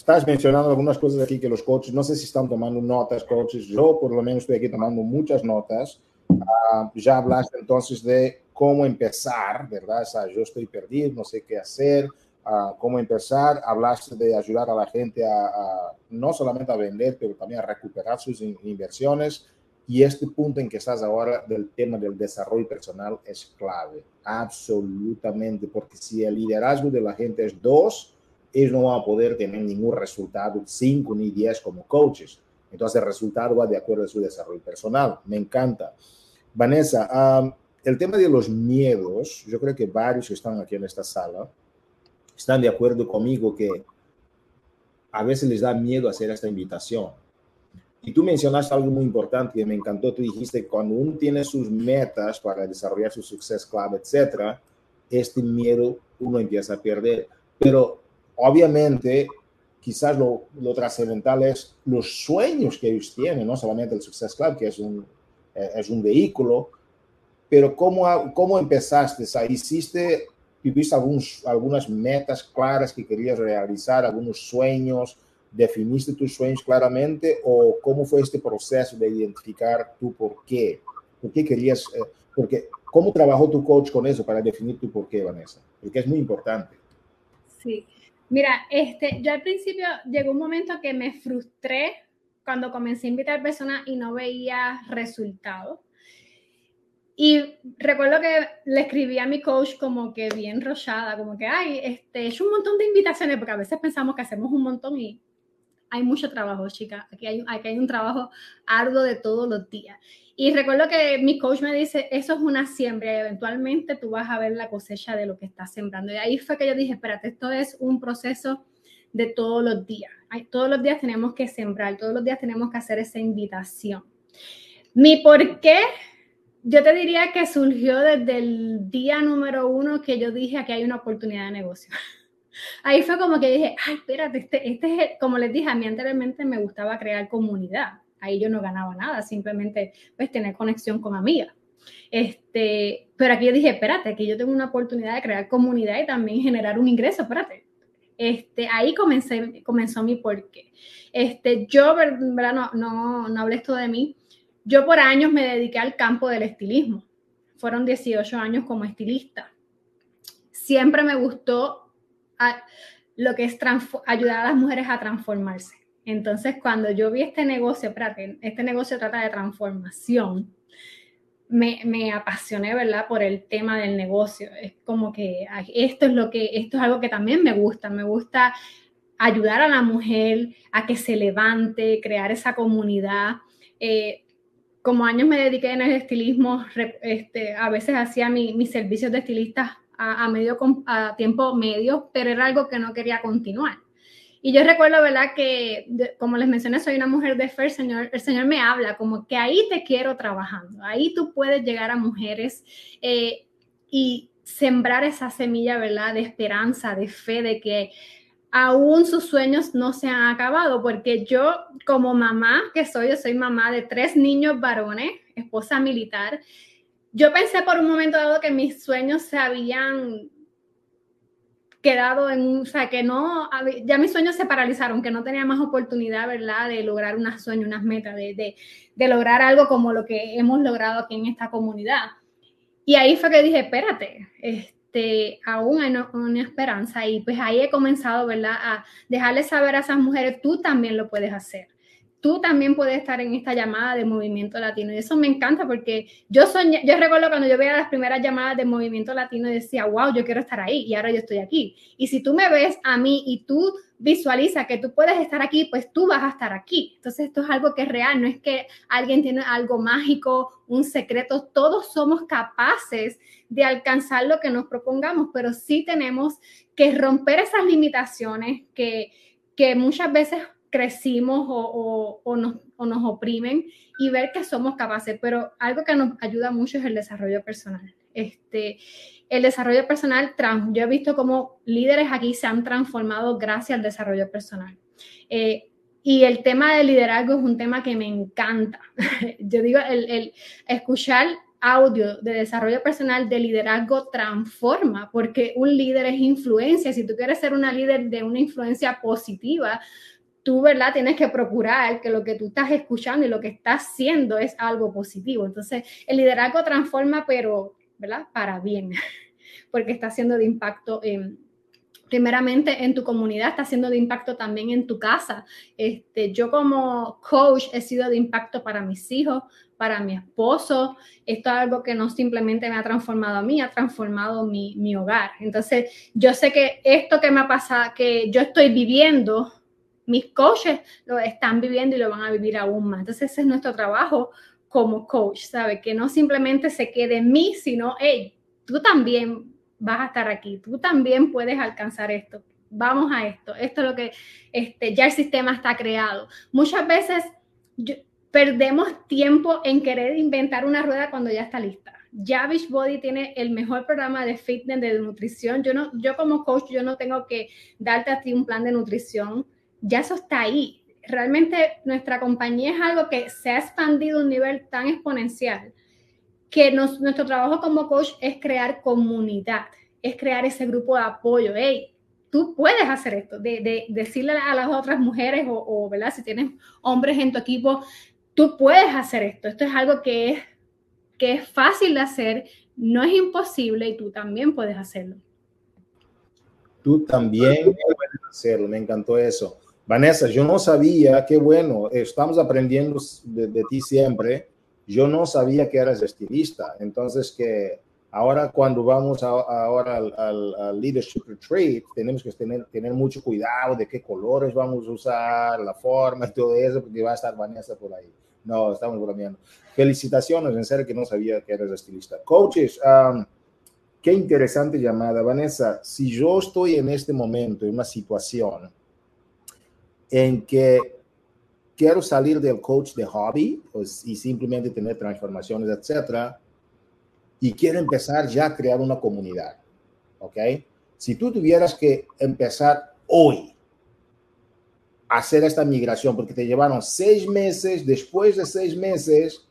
Estás mencionando algunas cosas aquí que los coaches, no sé si están tomando notas, coaches. Yo por lo menos estoy aquí tomando muchas notas. Uh, ya hablaste entonces de cómo empezar, ¿verdad? O sea, yo estoy perdido, no sé qué hacer, uh, cómo empezar. Hablaste de ayudar a la gente a, a, no solamente a vender, pero también a recuperar sus in inversiones. Y este punto en que estás ahora del tema del desarrollo personal es clave, absolutamente, porque si el liderazgo de la gente es dos, ellos no van a poder tener ningún resultado 5 ni 10 como coaches. Entonces el resultado va de acuerdo a su desarrollo personal. Me encanta. Vanessa, um, el tema de los miedos, yo creo que varios que están aquí en esta sala están de acuerdo conmigo que a veces les da miedo hacer esta invitación. Y tú mencionaste algo muy importante y me encantó. Tú dijiste que cuando uno tiene sus metas para desarrollar su Success Club, etcétera, este miedo uno empieza a perder. Pero obviamente, quizás lo, lo, trascendental es los sueños que ellos tienen, no solamente el Success Club, que es un, eh, es un vehículo, pero ¿cómo, cómo empezaste? ¿Hiciste, viviste algunos, algunas metas claras que querías realizar, algunos sueños? ¿Definiste tus sueños claramente o cómo fue este proceso de identificar tu por qué? ¿Por qué querías? Eh, porque, ¿Cómo trabajó tu coach con eso para definir tu por qué, Vanessa? Porque es muy importante. Sí, Mira, este, yo al principio llegó un momento que me frustré cuando comencé a invitar personas y no veía resultados. Y recuerdo que le escribí a mi coach como que bien rochada, como que, ay, este, he hecho un montón de invitaciones, porque a veces pensamos que hacemos un montón y hay mucho trabajo, chica. Aquí hay, un trabajo arduo de todos los días. Y recuerdo que mi coach me dice, eso es una siembra y eventualmente tú vas a ver la cosecha de lo que estás sembrando. Y ahí fue que yo dije, espérate, esto es un proceso de todos los días. Todos los días tenemos que sembrar, todos los días tenemos que hacer esa invitación. Mi por qué, yo te diría que surgió desde el día número uno que yo dije que hay una oportunidad de negocio. Ahí fue como que dije, ay, espérate, este, este es, como les dije, a mí anteriormente me gustaba crear comunidad ahí yo no ganaba nada, simplemente pues tener conexión con amigas. Este, pero aquí yo dije, espérate, que yo tengo una oportunidad de crear comunidad y también generar un ingreso, espérate. Este, ahí comencé, comenzó mi porqué. Este, yo, ¿verdad? No, no, no hablé esto de mí. Yo por años me dediqué al campo del estilismo. Fueron 18 años como estilista. Siempre me gustó a, lo que es ayudar a las mujeres a transformarse. Entonces, cuando yo vi este negocio, espérate, este negocio trata de transformación, me, me, apasioné, ¿verdad? Por el tema del negocio. Es como que esto es lo que, esto es algo que también me gusta. Me gusta ayudar a la mujer a que se levante, crear esa comunidad. Eh, como años me dediqué en el estilismo, este, a veces hacía mi, mis servicios de estilista a, medio, a tiempo medio, pero era algo que no quería continuar. Y yo recuerdo, ¿verdad? Que, como les mencioné, soy una mujer de fe, el Señor, el Señor me habla como que ahí te quiero trabajando, ahí tú puedes llegar a mujeres eh, y sembrar esa semilla, ¿verdad? De esperanza, de fe, de que aún sus sueños no se han acabado, porque yo como mamá que soy, yo soy mamá de tres niños varones, esposa militar, yo pensé por un momento dado que mis sueños se habían quedado en o sea, que no, ya mis sueños se paralizaron, que no tenía más oportunidad, ¿verdad?, de lograr unos sueños, unas metas, de, de, de, lograr algo como lo que hemos logrado aquí en esta comunidad. Y ahí fue que dije, espérate, este, aún hay una esperanza y pues ahí he comenzado, ¿verdad?, a dejarles saber a esas mujeres, tú también lo puedes hacer tú también puedes estar en esta llamada de movimiento latino. Y eso me encanta porque yo soñé, yo recuerdo cuando yo veía las primeras llamadas de movimiento latino y decía, wow, yo quiero estar ahí y ahora yo estoy aquí. Y si tú me ves a mí y tú visualizas que tú puedes estar aquí, pues tú vas a estar aquí. Entonces esto es algo que es real, no es que alguien tiene algo mágico, un secreto, todos somos capaces de alcanzar lo que nos propongamos, pero sí tenemos que romper esas limitaciones que, que muchas veces crecimos o, o, nos, o, nos, oprimen y ver que somos capaces. Pero algo que nos ayuda mucho es el desarrollo personal. Este, el desarrollo personal, yo he visto cómo líderes aquí se han transformado gracias al desarrollo personal. Eh, y el tema del liderazgo es un tema que me encanta. yo digo, el, el escuchar audio de desarrollo personal de liderazgo transforma, porque un líder es influencia. Si tú quieres ser una líder de una influencia positiva, tú, ¿verdad? Tienes que procurar que lo que tú estás escuchando y lo que estás haciendo es algo positivo. Entonces, el liderazgo transforma, pero, ¿verdad? Para bien, porque está haciendo de impacto en, primeramente en tu comunidad, está haciendo de impacto también en tu casa. Este, yo como coach he sido de impacto para mis hijos, para mi esposo. Esto es algo que no simplemente me ha transformado a mí, ha transformado mi, mi hogar. Entonces, yo sé que esto que me ha pasado, que yo estoy viviendo, mis coaches lo están viviendo y lo van a vivir aún más. Entonces ese es nuestro trabajo como coach, ¿sabe? Que no simplemente se quede en mí, sino, hey, tú también vas a estar aquí, tú también puedes alcanzar esto, vamos a esto, esto es lo que este, ya el sistema está creado. Muchas veces perdemos tiempo en querer inventar una rueda cuando ya está lista. Ya Beachbody tiene el mejor programa de fitness, de nutrición. Yo, no, yo como coach, yo no tengo que darte a ti un plan de nutrición ya eso está ahí. Realmente nuestra compañía es algo que se ha expandido a un nivel tan exponencial que nuestro trabajo como coach es crear comunidad, es crear ese grupo de apoyo. Hey, tú puedes hacer esto, de, decirle a las otras mujeres o, o, ¿verdad? Si tienes hombres en tu equipo, tú puedes hacer esto. Esto es algo que es, que es fácil de hacer, no es imposible y tú también puedes hacerlo. Tú también puedes hacerlo, me encantó eso. Vanessa, yo no sabía, qué bueno, estamos aprendiendo de, ti siempre. Yo no sabía que eras estilista, entonces que ahora cuando vamos ahora al, Leadership Retreat, tenemos que tener, tener mucho cuidado de qué colores vamos a usar, la forma y todo eso, porque va a estar Vanessa por ahí. No, estamos bromeando. Felicitaciones, en serio que no sabía que eras estilista. Coaches, um, qué interesante llamada. Vanessa, si yo estoy en este momento en una situación en que quiero salir del coach de hobby pues, y simplemente tener transformaciones, etcétera, y quiero empezar ya a crear una comunidad, ¿ok? Si tú tuvieras que empezar hoy a hacer esta migración, porque te llevaron seis meses, después de seis meses,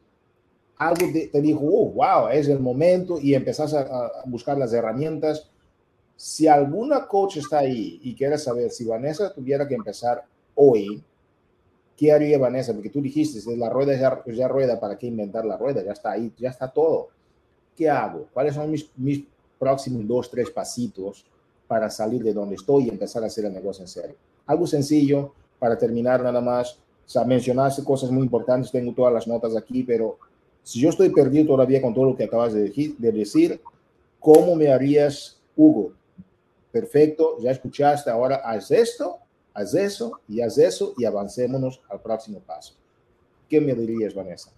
algo te, dijo, oh, wow, es el momento y empezás a, a buscar las herramientas. Si alguna coach está ahí y quiere saber si Vanessa tuviera que empezar hoy, ¿qué haría Vanessa? Porque tú dijiste, la rueda ya, ya, rueda, ¿para qué inventar la rueda? Ya está ahí, ya está todo. ¿Qué hago? ¿Cuáles son mis, mis próximos dos, tres pasitos para salir de donde estoy y empezar a hacer el negocio en serio? Algo sencillo para terminar nada más. O sea, mencionaste cosas muy importantes, tengo todas las notas aquí, pero si yo estoy perdido todavía con todo lo que acabas de, de decir, ¿cómo me harías, Hugo? Perfecto, ya escuchaste, ahora haz esto haz eso y haz eso y avancémonos al próximo paso. ¿Qué me dirías, Vanessa?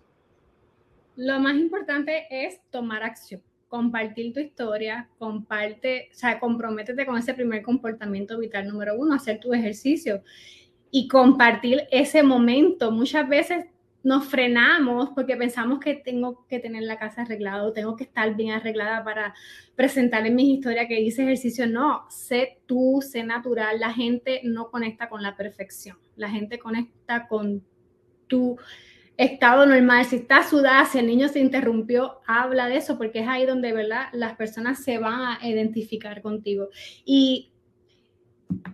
Lo más importante es tomar acción. compartir tu historia, comparte, o sea, comprométete con ese primer comportamiento vital número uno, hacer tu ejercicio y compartir ese momento. Muchas veces nos frenamos porque pensamos que tengo que tener la casa arreglada tengo que estar bien arreglada para presentar en mi historia que hice ejercicio. No, sé tú, sé natural. La gente no conecta con la perfección. La gente conecta con tu estado normal. Si estás sudada, si el niño se interrumpió, habla de eso porque es ahí donde, ¿verdad? Las personas se van a identificar contigo. Y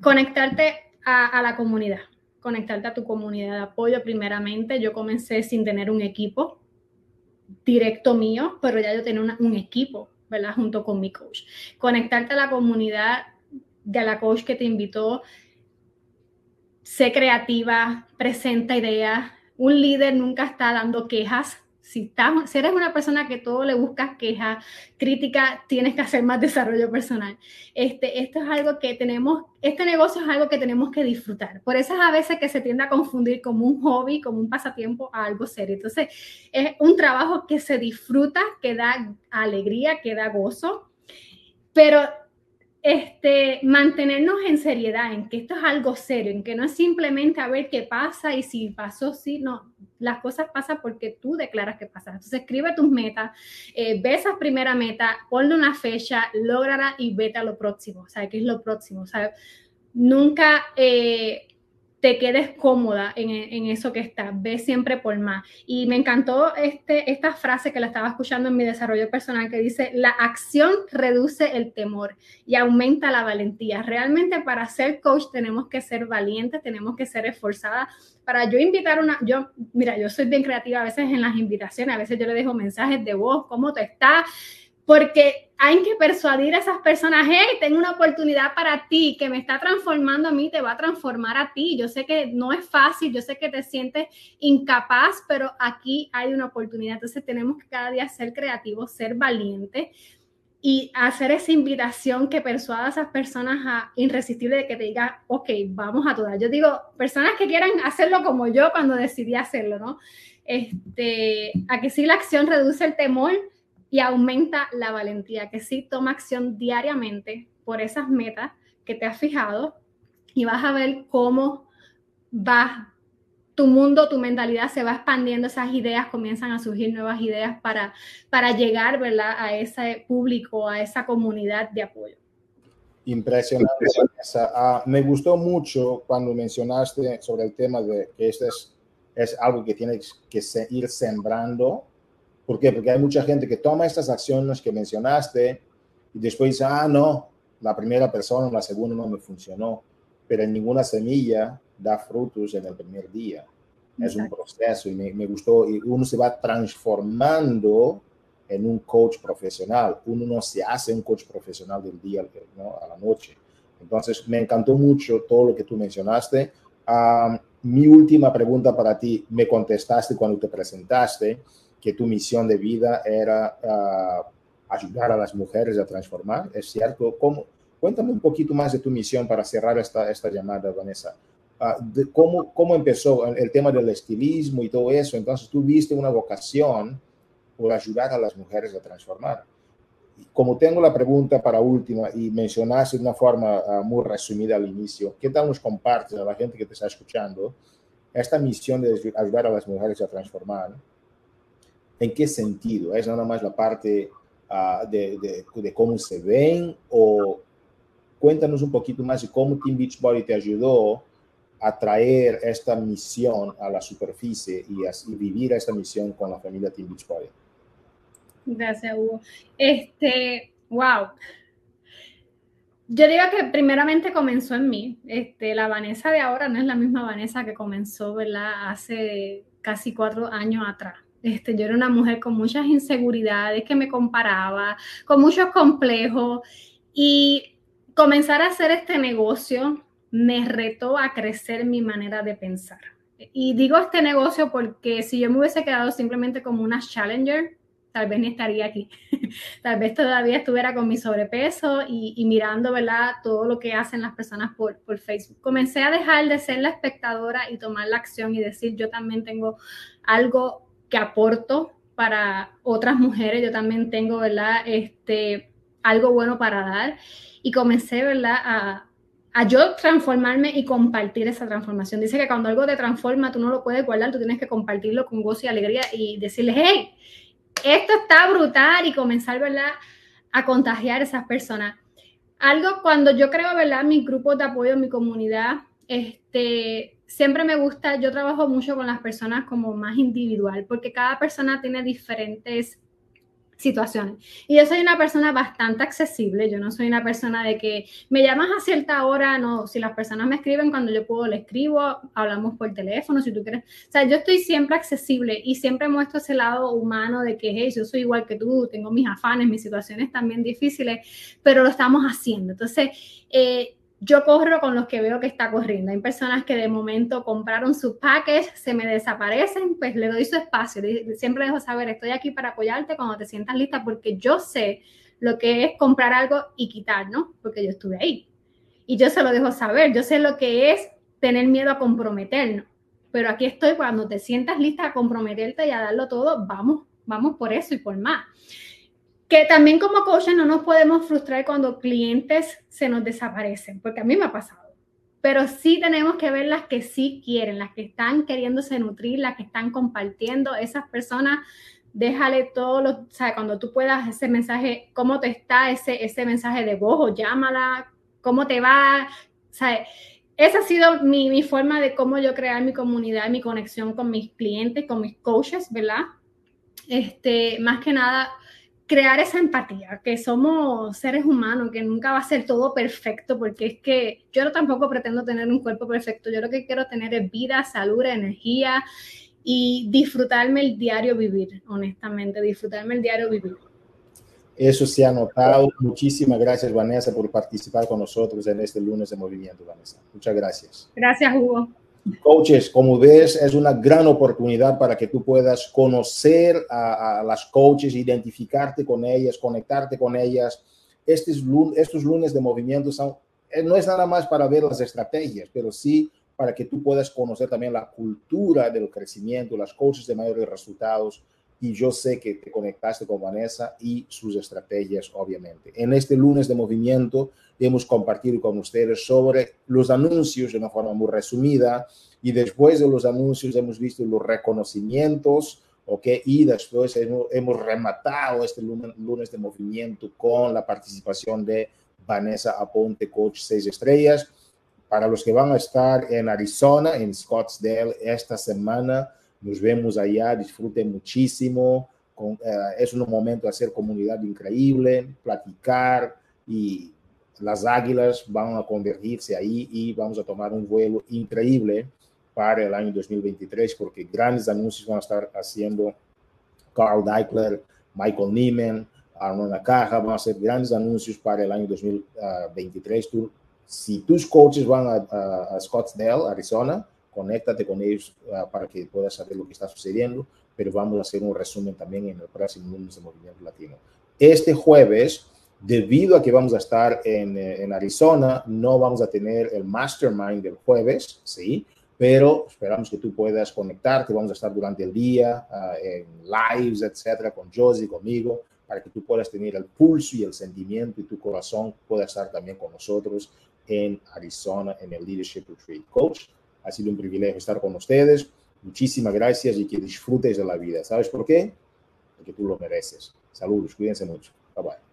conectarte a la comunidad conectarte a tu comunidad de apoyo primeramente. Yo comencé sin tener un equipo directo mío, pero ya yo tenía un equipo, ¿verdad? Junto con mi coach. Conectarte a la comunidad de la coach que te invitó, sé creativa, presenta ideas. Un líder nunca está dando quejas, si, eres una persona que todo le buscas queja, crítica, tienes que hacer más desarrollo personal. Este, esto es algo que tenemos, este negocio es algo que tenemos que disfrutar. Por eso es a veces que se tiende a confundir como un hobby, como un pasatiempo a algo serio. Entonces, es un trabajo que se disfruta, que da alegría, que da gozo, pero este, mantenernos en seriedad, en que esto es algo serio, en que no es simplemente a ver qué pasa y si pasó, sí, no, las cosas pasan porque tú declaras que pasa. Entonces escribe tus metas, eh, ve esa primera meta, ponle una fecha, lógrala y vete a lo próximo, o sea, ¿qué es lo próximo? O sea, nunca... Eh, te quedes cómoda en, eso que estás, ve siempre por más. Y me encantó este, esta frase que la estaba escuchando en mi desarrollo personal que dice, la acción reduce el temor y aumenta la valentía. Realmente para ser coach tenemos que ser valientes, tenemos que ser esforzadas. Para yo invitar una, yo, mira, yo soy bien creativa a veces en las invitaciones, a veces yo le dejo mensajes de voz, ¿cómo te está? Porque hay que persuadir a esas personas, hey, tengo una oportunidad para ti que me está transformando a mí, te va a transformar a ti. Yo sé que no es fácil, yo sé que te sientes incapaz, pero aquí hay una oportunidad. Entonces tenemos que cada día ser creativos, ser valientes y hacer esa invitación que persuada a esas personas a irresistible de que te diga, ok, vamos a todas. Yo digo, personas que quieran hacerlo como yo cuando decidí hacerlo, ¿no? Este, a que sí la acción reduce el temor, y aumenta la valentía, que sí toma acción diariamente por esas metas que te has fijado y vas a ver cómo va tu mundo, tu mentalidad se va expandiendo, esas ideas comienzan a surgir nuevas ideas para, para llegar ¿verdad? a ese público, a esa comunidad de apoyo. Impresionante. Uh, me gustó mucho cuando mencionaste sobre el tema de que esto es, es algo que tienes que ir sembrando ¿Por qué? Porque hay mucha gente que toma estas acciones que mencionaste y después dice, ah, no, la primera persona, la segunda no me funcionó, pero en ninguna semilla da frutos en el primer día. Es un proceso y me, gustó y uno se va transformando en un coach profesional. Uno no se hace un coach profesional del día ¿no? a la noche. Entonces, me encantó mucho todo lo que tú mencionaste. Ah, mi última pregunta para ti, me contestaste cuando te presentaste que tu misión de vida era uh, ayudar a las mujeres a transformar, ¿es cierto? ¿Cómo? Cuéntame un poquito más de tu misión para cerrar esta, esta llamada, Vanessa. Uh, de cómo, ¿Cómo empezó el tema del estilismo y todo eso? Entonces, tú viste una vocación por ayudar a las mujeres a transformar. Como tengo la pregunta para última y mencionaste de una forma uh, muy resumida al inicio, ¿qué tal nos compartes a la gente que te está escuchando esta misión de ayudar a las mujeres a transformar? ¿En qué sentido? ¿Es nada más la parte uh, de, cómo se ven? O cuéntanos un poquito más de cómo Team Beachbody te ayudó a traer esta misión a la superficie y, a, vivir esta misión con la familia Team Beachbody. Gracias, Hugo. Este, wow. Yo digo que primeramente comenzó en mí. Este, la Vanessa de ahora no es la misma Vanessa que comenzó. Hace casi cuatro años atrás. Este, yo era una mujer con muchas inseguridades, que me comparaba, con muchos complejos y comenzar a hacer este negocio me retó a crecer mi manera de pensar. Y digo este negocio porque si yo me hubiese quedado simplemente como una challenger, tal vez ni estaría aquí. tal vez todavía estuviera con mi sobrepeso y, mirando, ¿verdad? Todo lo que hacen las personas por, por Facebook. Comencé a dejar de ser la espectadora y tomar la acción y decir, yo también tengo algo que aporto para otras mujeres, yo también tengo, ¿verdad? Este, algo bueno para dar y comencé, ¿verdad? A, a yo transformarme y compartir esa transformación. Dice que cuando algo te transforma, tú no lo puedes guardar, tú tienes que compartirlo con gozo y alegría y decirles, hey, esto está brutal y comenzar, ¿verdad? A contagiar a esas personas. Algo cuando yo creo, ¿verdad? Mis grupos de apoyo, mi comunidad, este, siempre me gusta, yo trabajo mucho con las personas como más individual, porque cada persona tiene diferentes situaciones. Y yo soy una persona bastante accesible, yo no soy una persona de que me llamas a cierta hora, no, si las personas me escriben cuando yo puedo, le escribo, hablamos por teléfono, si tú quieres. O sea, yo estoy siempre accesible y siempre muestro ese lado humano de que, hey, yo soy igual que tú, tengo mis afanes, mis situaciones también difíciles, pero lo estamos haciendo. Entonces, eh, yo corro con los que veo que está corriendo. Hay personas que de momento compraron su package, se me desaparecen, pues le doy su espacio. Siempre dejo saber, estoy aquí para apoyarte cuando te sientas lista, porque yo sé lo que es comprar algo y quitar, ¿no? Porque yo estuve ahí. Y yo se lo dejo saber, yo sé lo que es tener miedo a comprometernos. Pero aquí estoy cuando te sientas lista a comprometerte y a darlo todo, vamos, vamos por eso y por más que también como coaches no nos podemos frustrar cuando clientes se nos desaparecen, porque a mí me ha pasado. Pero sí tenemos que ver las que sí quieren, las que están queriéndose nutrir, las que están compartiendo. Esas personas, déjale todo lo, o sea, cuando tú puedas ese mensaje, cómo te está ese, ese mensaje de voz o llámala, cómo te va. O sea, esa ha sido mi, mi forma de cómo yo crear mi comunidad, mi conexión con mis clientes, con mis coaches, ¿verdad? Este, más que nada, crear esa empatía, que somos seres humanos, que nunca va a ser todo perfecto, porque es que yo no tampoco pretendo tener un cuerpo perfecto, yo lo que quiero tener es vida, salud, energía y disfrutarme el diario vivir, honestamente, disfrutarme el diario vivir. Eso se ha notado. Muchísimas gracias, Vanessa, por participar con nosotros en este lunes de movimiento, Vanessa. Muchas gracias. Gracias, Hugo. Coaches, como ves, es una gran oportunidad para que tú puedas conocer a, las coaches, identificarte con ellas, conectarte con ellas. Estos, estos lunes de movimiento son, eh, no es nada más para ver las estrategias, pero sí para que tú puedas conocer también la cultura del crecimiento, las coaches de mayores resultados. Y yo sé que te conectaste con Vanessa y sus estrategias, obviamente. En este lunes de movimiento, hemos compartido con ustedes sobre los anuncios de una forma muy resumida y después de los anuncios hemos visto los reconocimientos, ¿ok? Y después hemos, rematado este lunes, de movimiento con la participación de Vanessa Aponte, coach 6 estrellas. Para los que van a estar en Arizona, en Scottsdale, esta semana, nos vemos allá, disfruten muchísimo. Con, eh, es un momento de hacer comunidad increíble, platicar y las águilas van a convertirse ahí y vamos a tomar un vuelo increíble para el año 2023 porque grandes anuncios van a estar haciendo Carl Deichler, Michael Neiman, Armona Caja, van a hacer grandes anuncios para el año 2023. si tus coaches van a, Scottsdale, Arizona, conéctate con ellos ah, para que puedas saber lo que está sucediendo, pero vamos a hacer un resumen también en el próximo lunes de Movimiento Latino. Este jueves Debido a que vamos a estar en, eh, en, Arizona, no vamos a tener el mastermind del jueves, sí, pero esperamos que tú puedas conectarte. Vamos a estar durante el día uh, en lives, etcétera, con Josie, conmigo, para que tú puedas tener el pulso y el sentimiento y tu corazón pueda estar también con nosotros en Arizona en el Leadership Retreat. Coach, ha sido un privilegio estar con ustedes. Muchísimas gracias y que disfrutes de la vida. ¿Sabes por qué? Porque tú lo mereces. Saludos, cuídense mucho. Bye bye.